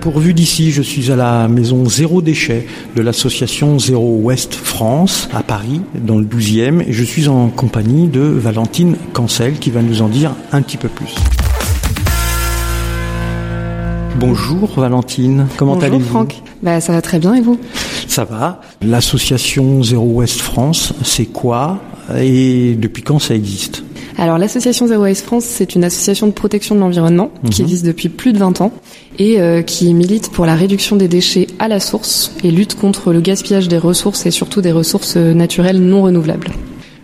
Pourvu d'ici, je suis à la maison Zéro Déchet de l'association Zéro Ouest France à Paris, dans le 12e, et je suis en compagnie de Valentine Cancel qui va nous en dire un petit peu plus. Bonjour Valentine, comment allez-vous Bonjour Franck, bah, ça va très bien et vous? Ça va. L'association Zéro Ouest France, c'est quoi? Et depuis quand ça existe? Alors l'association Zero Waste France, c'est une association de protection de l'environnement qui Mhm. existe depuis plus de 20 ans et euh, qui milite pour la réduction des déchets à la source et lutte contre le gaspillage des ressources et surtout des ressources euh, naturelles non renouvelables.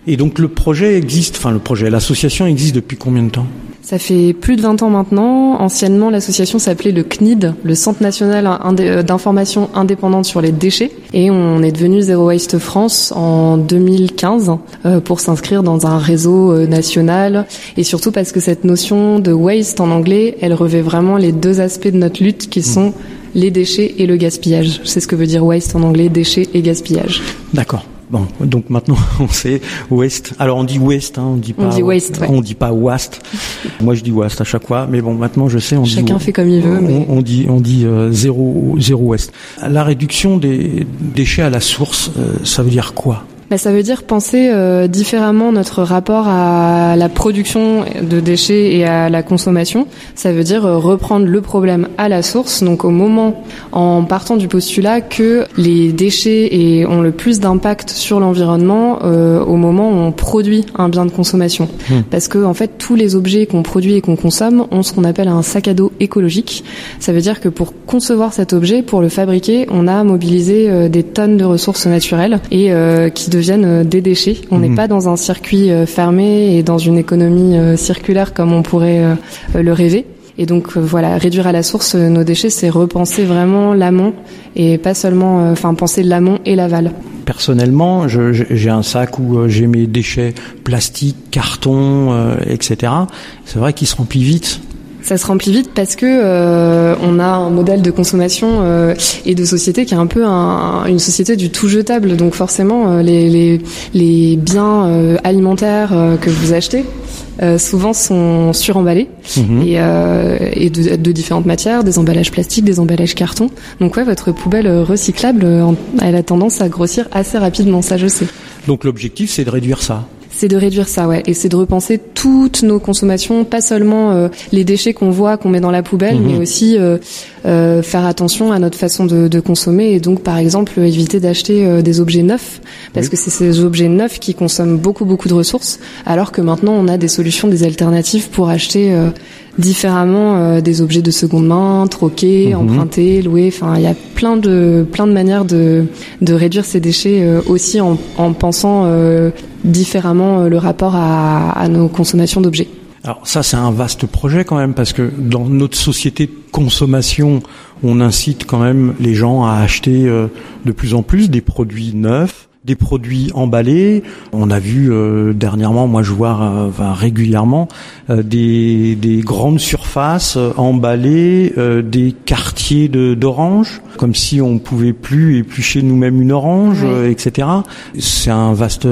Et donc le projet existe, enfin le projet, l'association existe depuis combien de temps? Ça fait plus de 20 ans maintenant. Anciennement, l'association s'appelait le CNID, le Centre national euh, d'information indépendante sur les déchets. Et on est devenu Zero Waste France en 2015 euh, pour s'inscrire dans un réseau euh, national. Et surtout parce que cette notion de waste en anglais, elle revêt vraiment les deux aspects de notre lutte qui sont les déchets et le gaspillage. C'est ce que veut dire waste en anglais, déchets et gaspillage. D'accord. Bon, donc maintenant on sait Ouest. Alors on dit Ouest, hein, on dit On pas. dit Ouest, ouais. On dit pas Ouest. Moi je dis Ouest à chaque fois, mais bon maintenant je sais on dit. Chacun fait comme il veut, On, mais- on dit on dit euh, zéro zéro Ouest. La réduction des déchets à la source, euh, ça veut dire quoi? Bah, ça veut dire penser euh, différemment notre rapport à la production de déchets et à la consommation. Ça veut dire euh, reprendre le problème à la source, donc au moment, en partant du postulat que les déchets et ont le plus d'impact sur l'environnement euh, au moment où on produit un bien de consommation. Parce que en fait, tous les objets qu'on produit et qu'on consomme ont ce qu'on appelle un sac à dos écologique. Ça veut dire que pour concevoir cet objet, pour le fabriquer, on a mobilisé des tonnes de ressources naturelles et qui deviennent euh, des déchets. On n'est Mhm. pas dans un circuit euh, fermé et dans une économie euh, circulaire comme on pourrait le rêver. Et donc voilà, réduire à la source nos déchets, c'est repenser vraiment l'amont et pas seulement, enfin penser l'amont et l'aval. Personnellement, j'ai un sac où j'ai mes déchets plastiques, carton, euh, etc. C'est vrai qu'il se remplit vite. Ça se remplit vite parce que euh, on a un modèle de consommation euh, et de société qui est un peu un- une société du tout jetable. Donc forcément, euh, les, les, les biens euh, alimentaires que vous achetez souvent sont suremballés Mhm. et, et de, de différentes matières, des emballages plastiques, des emballages carton. Donc ouais, votre poubelle recyclable, elle a tendance à grossir assez rapidement, ça je sais. Donc l'objectif c'est de réduire ça. C'est de réduire ça, ouais, et c'est de repenser toutes nos consommations, pas seulement euh, les déchets qu'on voit, qu'on met dans la poubelle, Mhm. mais aussi euh, euh, faire attention à notre façon de, de consommer et donc, par exemple, éviter d'acheter euh, des objets neufs, parce Oui. que c'est ces objets neufs qui consomment beaucoup, beaucoup de ressources, alors que maintenant on a des solutions, des alternatives pour acheter euh, différemment euh, des objets de seconde main, troqués, Mhm. empruntés, loués. Enfin, il y a plein de plein de manières de de réduire ces déchets euh, aussi en, en pensant euh, différemment euh, le rapport à, à nos consommations d'objets. Alors ça c'est un vaste projet quand même parce que dans notre société de consommation, on incite quand même les gens à acheter euh, de plus en plus des produits neufs, des produits emballés. On a vu euh, dernièrement, moi je vois euh, enfin, régulièrement euh, des, des grandes surfaces euh, emballées, euh, des quartiers de- d'oranges, comme si on pouvait plus éplucher nous-mêmes une orange, Oui. euh, etc. C'est un vaste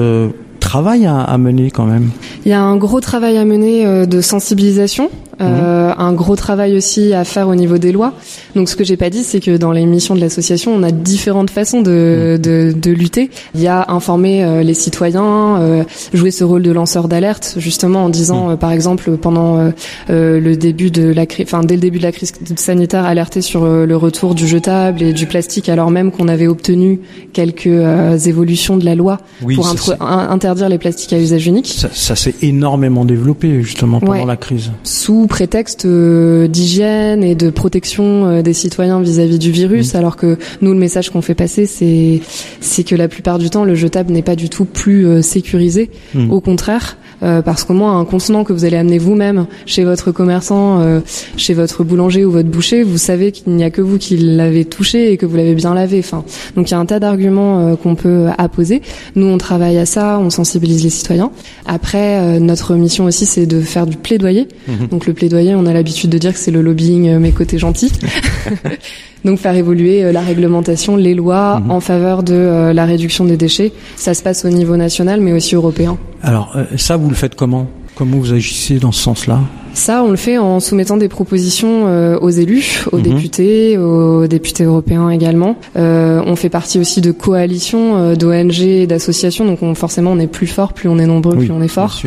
travail à, à mener quand même. Il y a un gros travail à mener euh, de sensibilisation, euh, un gros travail aussi à faire au niveau des lois. Donc ce que j'ai pas dit, c'est que dans les missions de l'association, on a différentes façons de, de, de lutter. Il y a informer euh, les citoyens, euh, jouer ce rôle de lanceur d'alerte, justement en disant, euh, par exemple, pendant le début de la crise, enfin dès le début de la crise sanitaire, alerter sur le retour du jetable et du plastique, alors même qu'on avait obtenu quelques évolutions de la loi Oui, pour ça, interdire les plastiques à usage unique. Ça, ça s'est énormément développé justement pendant Ouais. la crise. sous prétexte euh, d'hygiène et de protection euh, des citoyens vis-à-vis du virus, alors que nous, le message qu'on fait passer, c'est c'est que la plupart du temps, le jetable n'est pas du tout plus euh, sécurisé. Mhm. Au contraire, euh, parce qu'au moins un contenant que vous allez amener vous-même chez votre commerçant, euh, chez votre boulanger ou votre boucher, vous savez qu'il n'y a que vous qui l'avez touché et que vous l'avez bien lavé. Enfin, donc il y a un tas d'arguments euh, qu'on peut apposer. Nous, on travaille à ça, on sensibilise les citoyens. Après, euh, notre mission aussi, c'est de faire du plaidoyer. Mhm. Donc le plaidoyer, on a l'habitude de dire que c'est le lobbying euh, mes côtés gentils. Donc faire évoluer euh, la réglementation, les lois Mhm. en faveur de euh, la réduction des déchets. Ça se passe au niveau national, mais aussi européen. Alors euh, ça, vous le faites comment? Comment vous agissez dans ce sens-là? Ça, on le fait en soumettant des propositions euh, aux élus, aux mhm. députés, aux députés européens également. Euh, on fait partie aussi de coalitions euh, d'ONG, d'associations, donc on, forcément on est plus fort, plus on est nombreux, plus on est fort.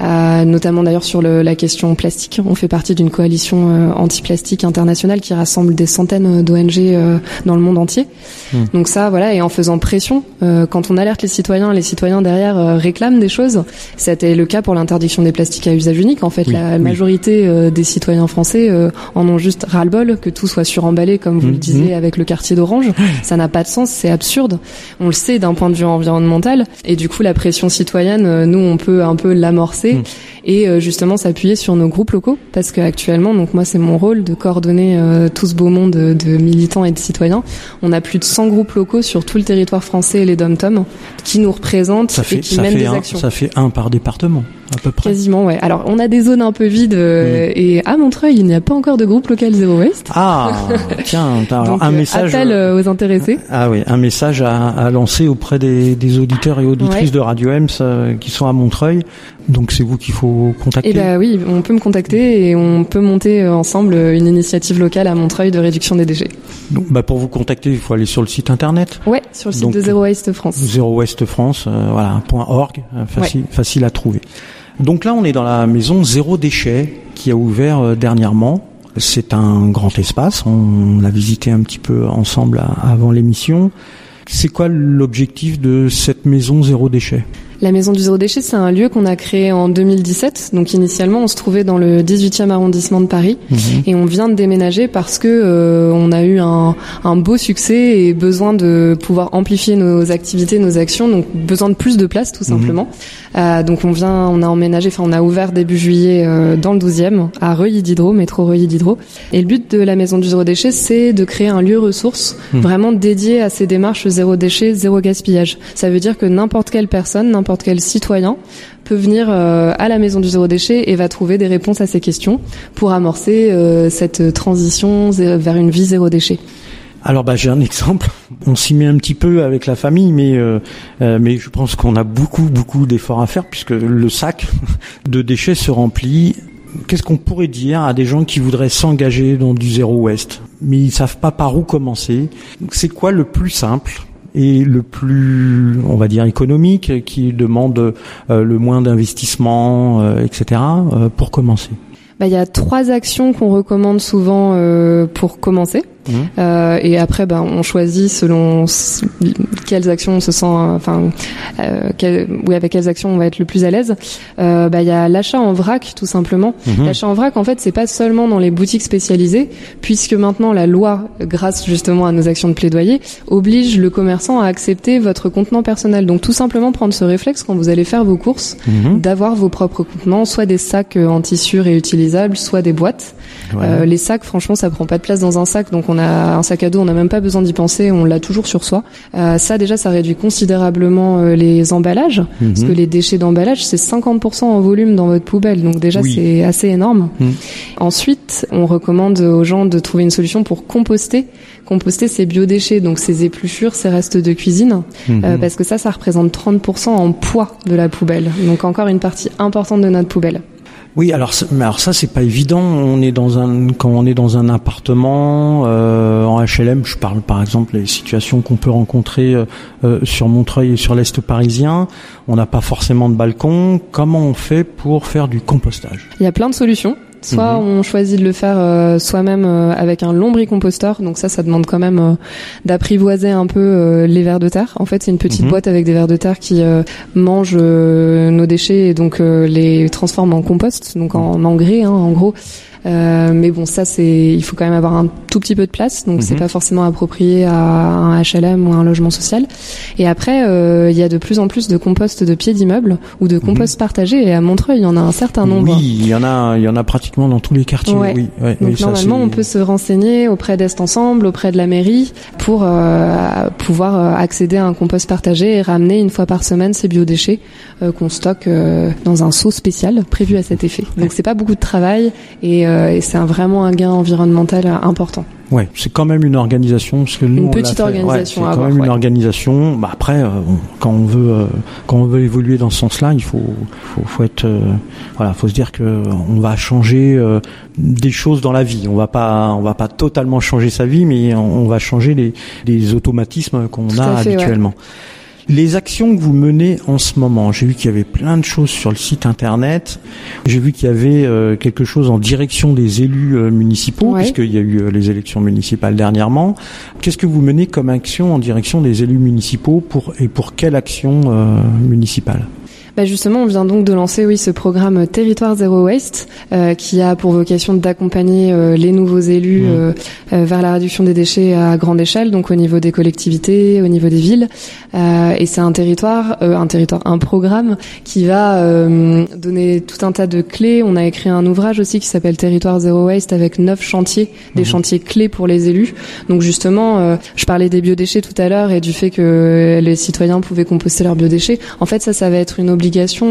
Euh, notamment d'ailleurs sur le, la question plastique. On fait partie d'une coalition euh, anti-plastique internationale qui rassemble des centaines d'ONG euh, dans le monde entier. Hmm. Donc ça, voilà, et en faisant pression, quand on alerte les citoyens, les citoyens derrière réclament des choses. C'était le cas pour l'interdiction des plastiques à usage unique. En fait, la majorité des citoyens français en ont juste ras-le-bol que tout soit suremballé, comme vous le hmm. disiez hmm. avec le quartier d'Orange. Ça n'a pas de sens, c'est absurde. On le sait d'un point de vue environnemental, et du coup, la pression citoyenne, nous, on peut un peu l'amorcer Hmm. et euh, justement s'appuyer sur nos groupes locaux parce qu'actuellement, donc moi c'est mon rôle de coordonner euh, tout ce beau monde de, militants et de citoyens. On a plus de 100 groupes locaux sur tout le territoire français et les dom-tom qui nous représentent et qui mènent des actions. Ça fait un par département. À peu près. Quasiment, ouais. Alors, on a des zones un peu vides euh, hmm. et à Montreuil, il n'y a pas encore de groupe local Zero Waste. Ah, tiens, Donc, un message. Appel aux intéressés. Ah oui, un message à, à lancer auprès des, des, auditeurs et auditrices de Radio Ems qui sont à Montreuil. Donc, c'est vous qu'il faut contacter. Eh ben oui, on peut me contacter et on peut monter euh, ensemble une initiative locale à Montreuil de réduction des déchets. Donc, bah pour vous contacter, il faut aller sur le site internet. Ouais, sur le site de Zero Waste France. Zero Waste France, euh, voilà, .org, euh, facile, facile à trouver. Donc là, on est dans la maison Zéro Déchet qui a ouvert dernièrement. C'est un grand espace. On l'a visité un petit peu ensemble avant l'émission. C'est quoi l'objectif de cette maison Zéro Déchet? La Maison du Zéro Déchet, c'est un lieu qu'on a créé en 2017. Donc initialement, on se trouvait dans le 18e arrondissement de Paris mhm. et on vient de déménager parce que euh, on a eu un, un, beau succès et besoin de pouvoir amplifier nos activités, nos actions. Donc besoin de plus de place, tout mhm. simplement. Euh, donc on vient, on a emménagé, enfin on a ouvert début juillet euh, dans le 12e à Reuilly d'Hydro, métro Reuilly d'Hydro. Et le but de la Maison du Zéro Déchet, c'est de créer un lieu ressource mhm. vraiment dédié à ces démarches zéro déchet, zéro gaspillage. Ça veut dire que n'importe quelle personne, n'importe quel citoyen peut venir euh, à la maison du zéro déchet et va trouver des réponses à ces questions pour amorcer euh, cette transition vers une vie zéro déchet. Alors bah j'ai un exemple. On s'y met un petit peu avec la famille, mais euh, je pense qu'on a beaucoup beaucoup d'efforts à faire puisque le sac de déchets se remplit. Qu'est-ce qu'on pourrait dire à des gens qui voudraient s'engager dans du zéro ouest, mais ils savent pas par où commencer C'est quoi le plus simple? Et le plus, on va dire, économique, qui demande euh, le moins d'investissement, euh, etc. Euh, pour commencer bah, Il y a trois actions qu'on recommande souvent pour commencer. Mmh. Euh, et après, ben, on choisit selon quelles actions on se sent, enfin, euh, oui, avec quelles actions on va être le plus à l'aise. Euh, bah, il y a l'achat en vrac, tout simplement. Mmh. L'achat en vrac, en fait, c'est pas seulement dans les boutiques spécialisées, puisque maintenant la loi, grâce justement à nos actions de plaidoyer, oblige le commerçant à accepter votre contenant personnel. Donc, tout simplement prendre ce réflexe quand vous allez faire vos courses, mmh. d'avoir vos propres contenants, soit des sacs en tissu réutilisables, soit des boîtes. Euh, les sacs, franchement, ça prend pas de place dans un sac, donc on a un sac à dos, on n'a même pas besoin d'y penser, on l'a toujours sur soi. Euh, ça, déjà, ça réduit considérablement euh, les emballages, parce mhm. que les déchets d'emballage, c'est 50% en volume dans votre poubelle, donc déjà, c'est assez énorme. Mhm. Ensuite, on recommande aux gens de trouver une solution pour composter. Composter ces biodéchets, donc ces épluchures, ces restes de cuisine, mhm. parce que ça, ça représente 30% en poids de la poubelle. Donc encore une partie importante de notre poubelle. Oui, alors, mais alors ça c'est pas évident. On est dans un quand on est dans un appartement euh, en HLM. Je parle par exemple des situations qu'on peut rencontrer euh, euh, sur Montreuil et sur l'est parisien. On n'a pas forcément de balcon. Comment on fait pour faire du compostage? Il y a plein de solutions. Soit mhm. on choisit de le faire euh, soi-même euh, avec un lombricomposteur, donc ça, ça demande quand même euh, d'apprivoiser un peu les vers de terre. En fait, c'est une petite mhm. boîte avec des vers de terre qui mangent nos déchets et donc les transforme en compost, donc en engrais, hein, en gros. Euh, mais bon, ça c'est, il faut quand même avoir un tout petit peu de place, donc c'est mhm. pas forcément approprié à un HLM ou un logement social. Et après, euh, il y a de plus en plus de compost de pieds d'immeubles ou de compost partagé partagés. Et à Montreuil, il y en a un certain nombre. Oui, il y en a, il y en a pratiquement dans tous les quartiers. Oui. donc normalement, on peut se renseigner auprès d'Est Ensemble, auprès de la mairie, pour euh, pouvoir euh, accéder à un compost partagé et ramener une fois par semaine ces biodéchets qu'on stocke dans un seau spécial prévu à cet effet. Donc c'est pas beaucoup de travail et et c'est vraiment un gain environnemental important. Ouais, c'est quand même une organisation parce que nous, une petite organisation. c'est quand même une organisation. Bah après, euh, quand on veut euh, quand on veut évoluer dans ce sens-là, il faut faut, faut être euh, voilà, faut se dire que on va changer des choses dans la vie. On va pas on va pas totalement changer sa vie, mais on, va changer les, les automatismes qu'on a habituellement. Les actions que vous menez en ce moment, j'ai vu qu'il y avait plein de choses sur le site internet. J'ai vu qu'il y avait euh, quelque chose en direction des élus euh, municipaux, puisqu'il y a eu euh, les élections municipales dernièrement. Qu'est-ce que vous menez comme action en direction des élus municipaux pour et pour quelle action municipale? Bah justement, on vient donc de lancer oui ce programme Territoire Zéro Waste euh, qui a pour vocation d'accompagner euh, les nouveaux élus mmh. euh, euh, vers la réduction des déchets à grande échelle, donc au niveau des collectivités, au niveau des villes. et c'est un territoire, un territoire, un programme qui va donner tout un tas de clés. On a écrit un ouvrage aussi qui s'appelle Territoire Zéro Waste avec neuf chantiers, des mmh. chantiers clés pour les élus. Donc justement, je parlais des biodéchets tout à l'heure et du fait que les citoyens pouvaient composter leurs biodéchets. En fait, ça, ça va être une obligation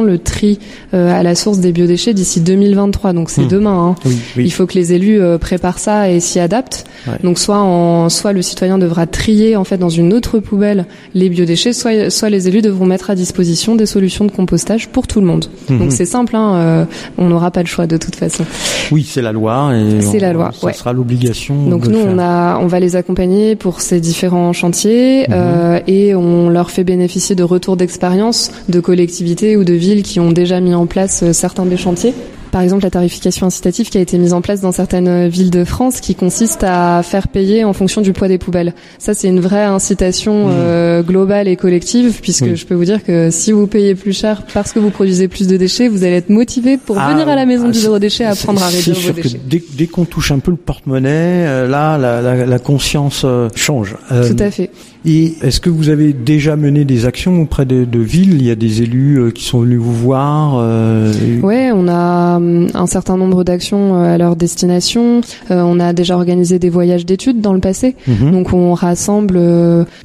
le tri euh, à la source des biodéchets d'ici 2023. Donc c'est hmm. demain. Hein. Il faut que les élus euh, préparent ça et s'y adaptent. Donc soit en, soit le citoyen devra trier en fait dans une autre poubelle les biodéchets, soit soit les élus devront mettre à disposition des solutions de compostage pour tout le monde. Hmm. Donc c'est simple. Hein, euh, on n'aura pas le choix de toute façon. Oui, c'est la loi. C'est la loi. Ça sera l'obligation. Donc nous on a on va les accompagner pour ces différents chantiers hmm. et on leur fait bénéficier de retours d'expérience de collectivités ou de villes qui ont déjà mis en place euh, certains des chantiers par exemple la tarification incitative qui a été mise en place dans certaines villes de France qui consiste à faire payer en fonction du poids des poubelles. Ça c'est une vraie incitation mmh. euh, globale et collective puisque je peux vous dire que si vous payez plus cher parce que vous produisez plus de déchets, vous allez être motivé pour ah, venir à la maison du zéro déchet apprendre à réduire vos déchets. Que dès, dès qu'on touche un peu le porte-monnaie, euh, là la, la, la conscience euh, change. Tout à fait. Et est-ce que vous avez déjà mené des actions auprès de, de villes? Il y a des élus qui sont venus vous voir. Euh, ouais, on a euh, un certain nombre d'actions euh, à leur destination. Euh, on a déjà organisé des voyages d'études dans le passé. Mhm. Donc on rassemble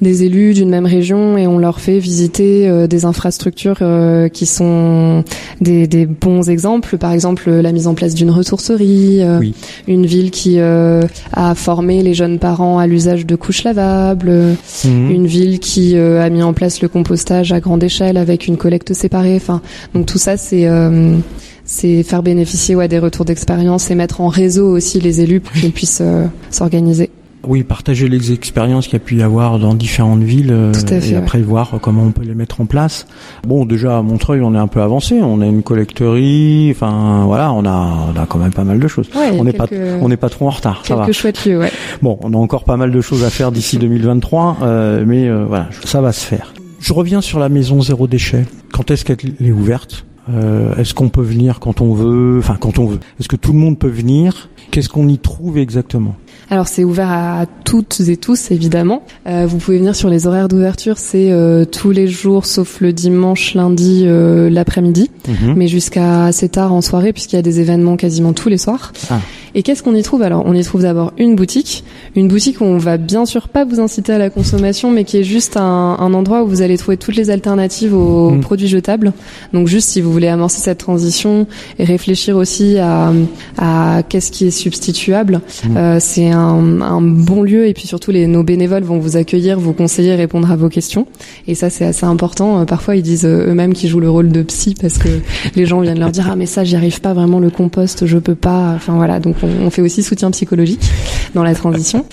des élus d'une même région et on leur fait visiter des infrastructures qui sont des, des, bons exemples. Par exemple, la mise en place d'une ressourcerie, une ville qui a formé les jeunes parents à l'usage de couches lavables, mhm. une ville qui a mis en place le compostage à grande échelle avec une collecte séparée. Enfin, donc tout ça, c'est c'est faire bénéficier ouais, des retours d'expérience et mettre en réseau aussi les élus pour qu'ils puissent euh, s'organiser. Oui, partager les expériences qu'il y a pu y avoir dans différentes villes euh, et après voir comment on peut les mettre en place. Bon, déjà à Montreuil, on est un peu avancé. On a une collecterie. Enfin, voilà, on a, on a quand même pas mal de choses. on n'est pas, on n'est pas trop en retard. Ça va. chouettes lieux, ouais. Bon, on a encore pas mal de choses à faire d'ici 2023, euh, mais euh, voilà, ça va se faire. Je reviens sur la maison zéro déchet. Quand est-ce qu'elle est ouverte? Euh, Est-ce qu'on peut venir quand on veut? Enfin, quand on veut. Est-ce que tout le monde peut venir? Qu'est-ce qu'on y trouve exactement? Alors c'est ouvert à toutes et tous évidemment. Euh, vous pouvez venir sur les horaires d'ouverture, c'est euh, tous les jours sauf le dimanche, lundi, euh, l'après-midi, mhm. mais jusqu'à assez tard en soirée puisqu'il y a des événements quasiment tous les soirs. Ah. Et qu'est-ce qu'on y trouve? Alors On y trouve d'abord une boutique, une boutique où on va bien sûr pas vous inciter à la consommation, mais qui est juste un, un endroit où vous allez trouver toutes les alternatives aux mhm. produits jetables. Donc juste si vous voulez amorcer cette transition et réfléchir aussi à, à qu'est-ce qui est substituable, mhm. euh, c'est un, un, bon lieu et puis surtout les, nos bénévoles vont vous accueillir, vous conseiller, répondre à vos questions. Et ça c'est assez important. Euh, parfois ils disent euh, eux-mêmes qu'ils jouent le rôle de psy parce que les gens viennent leur dire ah mais ça j'y arrive pas vraiment le compost, je peux pas. Enfin voilà donc on fait aussi soutien psychologique dans la transition.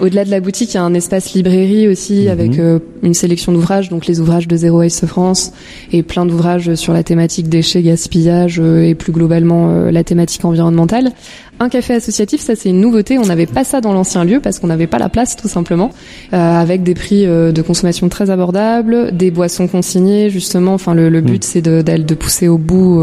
Au-delà de la boutique, il y a un espace librairie aussi mhm. avec euh, une sélection d'ouvrages, donc les ouvrages de Zéro Waste France et plein d'ouvrages sur la thématique déchets, gaspillage euh, et plus globalement euh, la thématique environnementale. Un café associatif, ça c'est une nouveauté. On n'avait pas ça dans l'ancien lieu parce qu'on n'avait pas la place tout simplement, avec des prix de consommation très abordables, des boissons consignées justement. Enfin le, but mm. c'est de, de, pousser au bout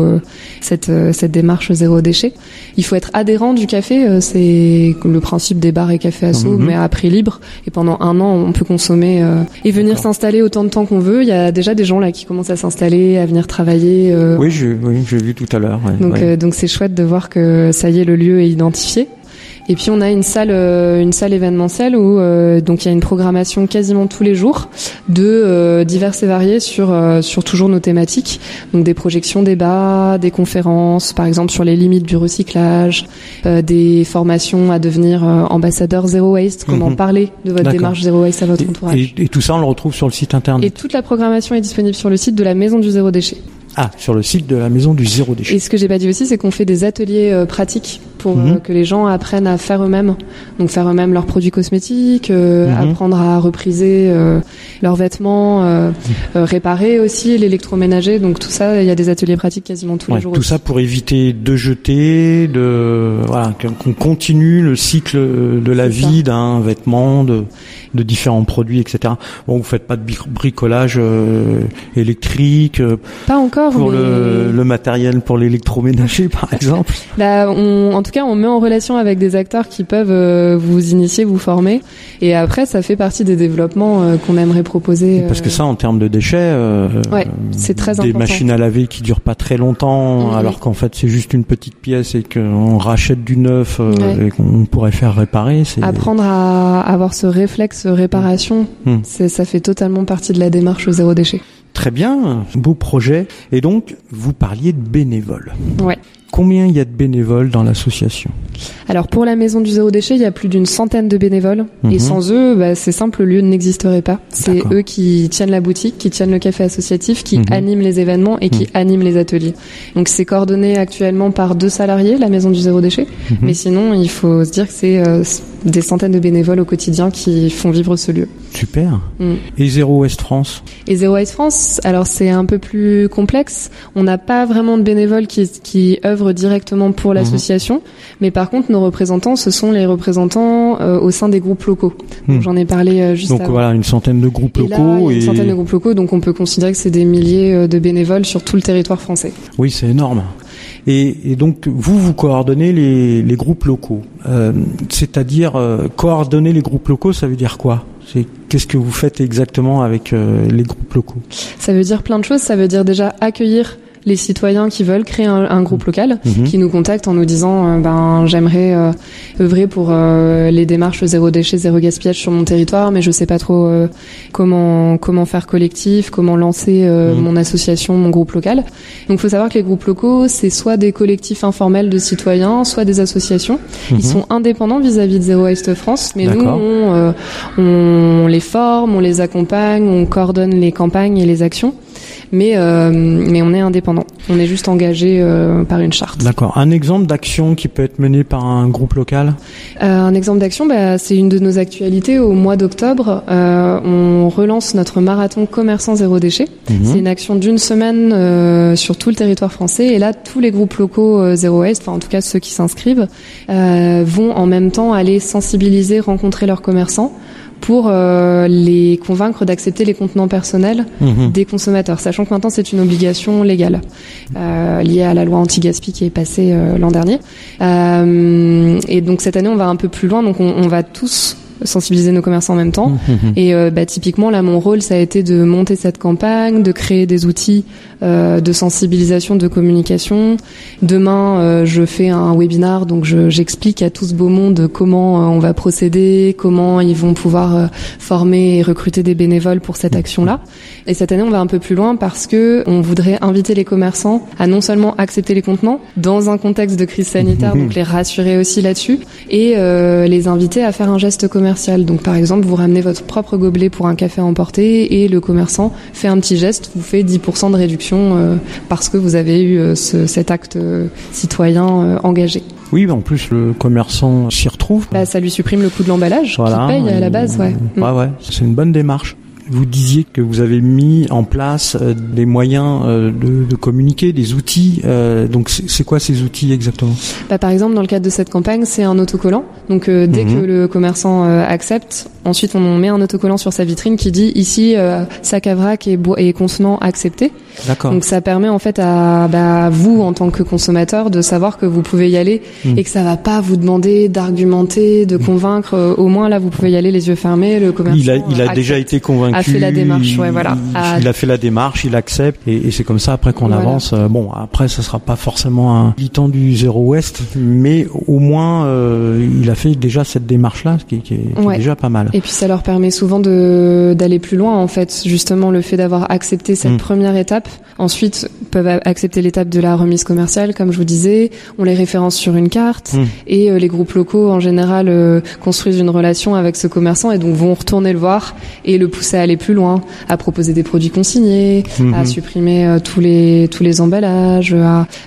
cette, cette démarche zéro déchet. Il faut être adhérent du café, c'est le principe des bars et cafés asso, mm-hmm. mais à prix libre. Et pendant un an, on peut consommer euh, et venir s'installer autant de temps qu'on veut. Il y a déjà des gens là qui commencent à s'installer, à venir travailler. Euh. Oui, j'ai oui, vu tout à l'heure. donc, euh, donc c'est chouette de voir que ça y est, le lieu est identifié. Et puis on a une salle, une salle événementielle où donc il y a une programmation quasiment tous les jours de diverses et variées sur sur toujours nos thématiques. Donc des projections débats, des conférences, par exemple sur les limites du recyclage, des formations à devenir ambassadeur zéro waste, comment mhm. parler de votre démarche zéro waste à votre entourage. Et, et, tout ça on le retrouve sur le site internet. Et toute la programmation est disponible sur le site de la Maison du Zéro Déchet. Ah, sur le site de la Maison du Zéro Déchet. Et ce que j'ai pas dit aussi, c'est qu'on fait des ateliers euh, pratiques pour euh, mhm. que les gens apprennent à faire eux-mêmes. Donc faire eux-mêmes leurs produits cosmétiques, euh, mhm. apprendre à repriser leurs vêtements, mhm. réparer aussi l'électroménager. Donc tout ça, il y a des ateliers pratiques quasiment tous les jours. Tout ça pour éviter de jeter, de voilà, qu'on continue le cycle de la vie d'un vêtement, de, de différents produits, etc. Bon, vous faites pas de bricolage électrique. Pas encore. Pour le, le, matériel pour l'électroménager, par exemple? Bah, on, en tout cas, on met en relation avec des acteurs qui peuvent euh, vous initier, vous former. Et après, ça fait partie des développements euh, qu'on aimerait proposer. Parce que euh, ça, en termes de déchets, ouais, c'est très des machines à laver qui durent pas très longtemps, alors qu'en fait, c'est juste une petite pièce et qu'on rachète du neuf et qu'on pourrait faire réparer. Apprendre à avoir ce réflexe réparation, mmh. ça fait totalement partie de la démarche au zéro déchet. Très bien, beau projet. Et donc, vous parliez de bénévoles. Ouais. Combien il y a de bénévoles dans l'association Alors pour la maison du zéro déchet, il y a plus d'une centaine de bénévoles. Et mhm. sans eux, bah, c'est simple, le lieu n'existerait pas. C'est eux qui tiennent la boutique, qui tiennent le café associatif, qui mhm. animent les événements et qui mhm. animent les ateliers. Donc c'est coordonné actuellement par deux salariés, la maison du zéro déchet. Mais sinon, il faut se dire que c'est euh, des centaines de bénévoles au quotidien qui font vivre ce lieu. Super. Mm. Et Zéro Ouest France Et Zéro Ouest France, alors c'est un peu plus complexe. On n'a pas vraiment de bénévoles qui, qui œuvrent directement pour mhm. l'association, mais par contre nos représentants, ce sont les représentants euh, au sein des groupes locaux. Mm. J'en ai parlé euh, juste donc, voilà, une centaine de groupes locaux. Là, Une centaine de groupes locaux, donc on peut considérer que c'est des milliers euh, de bénévoles sur tout le territoire français. Oui, c'est énorme. Et, et, donc vous, vous coordonnez les, les groupes locaux. Euh, C'est-à-dire coordonner les groupes locaux, ça veut dire quoi? Qu'est-ce que vous faites exactement avec euh, les groupes locaux? Ça veut dire plein de choses. Ça veut dire déjà accueillir les citoyens qui veulent créer un, groupe local, mhm. qui nous contactent en nous disant euh, ben j'aimerais euh, œuvrer pour euh, les démarches zéro déchet, zéro gaspillage sur mon territoire, mais je sais pas trop comment comment faire collectif, comment lancer mhm. mon association, mon groupe local. Donc il faut savoir que les groupes locaux, c'est soit des collectifs informels de citoyens, soit des associations. Ils mhm. sont indépendants vis-à-vis de Zéro Waste France, mais nous on, on les forme, on les accompagne, on coordonne les campagnes et les actions mais euh, mais on est indépendant. On est juste engagé euh, par une charte. D'accord. Un exemple d'action qui peut être menée par un groupe local? Euh, Un exemple d'action, bah, c'est une de nos actualités. Au mois d'octobre, on relance notre marathon commerçant zéro déchet. Mhm. C'est une action d'une semaine sur tout le territoire français. Et là, tous les groupes locaux zéro waste, enfin en tout cas ceux qui s'inscrivent, vont en même temps aller sensibiliser, rencontrer leurs commerçants pour euh, les convaincre d'accepter les contenants personnels mhm. des consommateurs, sachant que maintenant c'est une obligation légale euh, liée à la loi anti-gaspi qui est passée euh, l'an dernier. Euh, et donc cette année on va un peu plus loin, donc on, on va tous sensibiliser nos commerçants en même temps. Et euh, bah, typiquement, là, mon rôle, ça a été de monter cette campagne, de créer des outils euh, de sensibilisation, de communication. Demain, euh, je fais un webinar, donc j'explique à tout ce beau monde comment on va procéder, comment ils vont pouvoir former et recruter des bénévoles pour cette action-là. Et cette année, on va un peu plus loin parce que on voudrait inviter les commerçants à non seulement accepter les contenants dans un contexte de crise sanitaire, donc les rassurer aussi là-dessus, et les inviter à faire un geste commercial donc par exemple, vous ramenez votre propre gobelet pour un café emporté et le commerçant fait un petit geste, vous fait 10% de réduction euh, parce que vous avez eu euh, cet acte euh, citoyen engagé. Oui, en plus le commerçant s'y retrouve. Bah, ça lui supprime le coût de l'emballage voilà, paye à la base, ouais, c'est une bonne démarche. Vous disiez que vous avez mis en place euh, des moyens euh, de, de communiquer, des outils. Euh, donc c'est quoi ces outils exactement? Bah, Par exemple, dans le cadre de cette campagne, c'est un autocollant. Donc dès mhm. que le commerçant accepte, ensuite on met un autocollant sur sa vitrine qui dit ici sac à vrac et, et contenant accepté. D'accord. Donc ça permet en fait à bah, vous en tant que consommateur de savoir que vous pouvez y aller mhm. et que ça va pas vous demander d'argumenter, de mhm. convaincre. Au moins là, vous pouvez y aller les yeux fermés. Le commerçant. Il a, il a déjà été convaincu a fait la démarche, ouais, voilà. Il, a fait la démarche, il accepte, et, et c'est comme ça après qu'on avance. Euh, bon, après, ça sera pas forcément un militant du zéro ouest, mais au moins, euh, il a fait déjà cette démarche-là, qui, qui, est, qui est, déjà pas mal. Et puis ça leur permet souvent de d'aller plus loin, en fait. Justement, le fait d'avoir accepté cette mm. première étape, ensuite peuvent accepter l'étape de la remise commerciale, comme je vous disais. On les référence sur une carte, mm. et euh, les groupes locaux en général construisent une relation avec ce commerçant et donc vont retourner le voir et le pousser à aller plus loin, à proposer des produits consignés, à mhm. supprimer euh, tous les tous les emballages.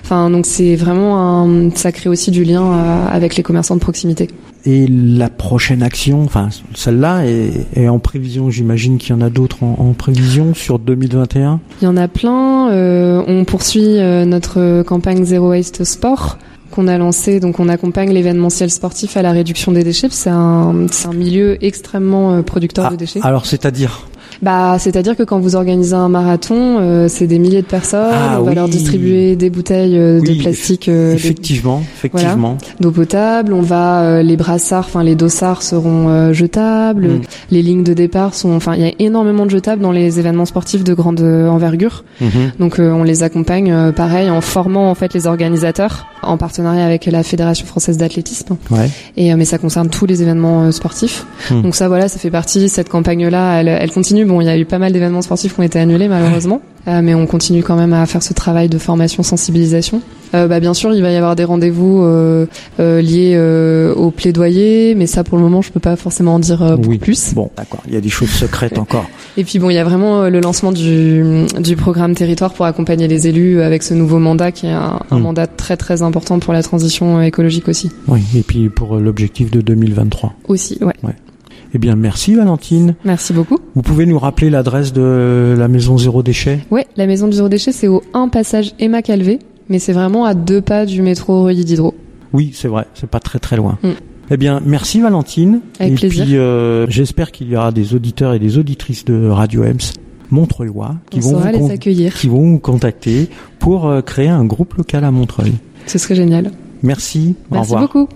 Enfin, donc c'est vraiment un, ça crée aussi du lien euh, avec les commerçants de proximité. Et la prochaine action, enfin celle-là est, en prévision. J'imagine qu'il y en a d'autres en, prévision sur 2021. Il y en a plein. Euh, on poursuit notre campagne Zero Waste Sport qu'on a lancé. Donc, on accompagne l'événementiel sportif à la réduction des déchets. C'est un, un milieu extrêmement producteur ah, de déchets. Alors, c'est-à-dire? Bah, c'est-à-dire que quand vous organisez un marathon, euh, c'est des milliers de personnes. Ah on va leur distribuer des bouteilles euh, de plastique. Euh, effectivement, effectivement. D'eau potable. On va les brassards, enfin les dossards seront jetables. Mm. Les lignes de départ sont, enfin, il y a énormément de jetables dans les événements sportifs de grande envergure. Mm-hmm. Donc, on les accompagne, pareil, en formant en fait les organisateurs, en partenariat avec la Fédération française d'athlétisme. Ouais. Et mais ça concerne tous les événements sportifs. Mm. Donc ça, voilà, ça fait partie. Cette campagne-là, elle, elle continue Bon, il y a eu pas mal d'événements sportifs qui ont été annulés malheureusement, euh, mais on continue quand même à faire ce travail de formation, sensibilisation. Euh, bah, bien sûr, il va y avoir des rendez-vous euh, euh liés euh, au plaidoyer, mais ça pour le moment, je peux pas forcément en dire oui. plus. Bon, d'accord. Il y a des choses secrètes encore. Et puis bon, il y a vraiment le lancement du, du programme territoire pour accompagner les élus avec ce nouveau mandat qui est un, un hmm. mandat très très important pour la transition écologique aussi. Oui, et puis pour l'objectif de 2023. Aussi, ouais. ouais. Eh bien, merci Valentine. Merci beaucoup. Vous pouvez nous rappeler l'adresse de la maison Zéro Déchet? Oui, la maison du Zéro Déchet, c'est au 1 passage Emma Calvé, mais c'est vraiment à deux pas du métro Reuilly Diderot. Oui, c'est vrai, c'est pas très très loin. Mm. Eh bien, merci Valentine. Avec et puis, euh, j'espère qu'il y aura des auditeurs et des auditrices de Radio Ems Montreuil qui vont vous accueillir. qui vont vous contacter pour euh, créer un groupe local à Montreuil. Ce serait génial. Merci. Merci beaucoup.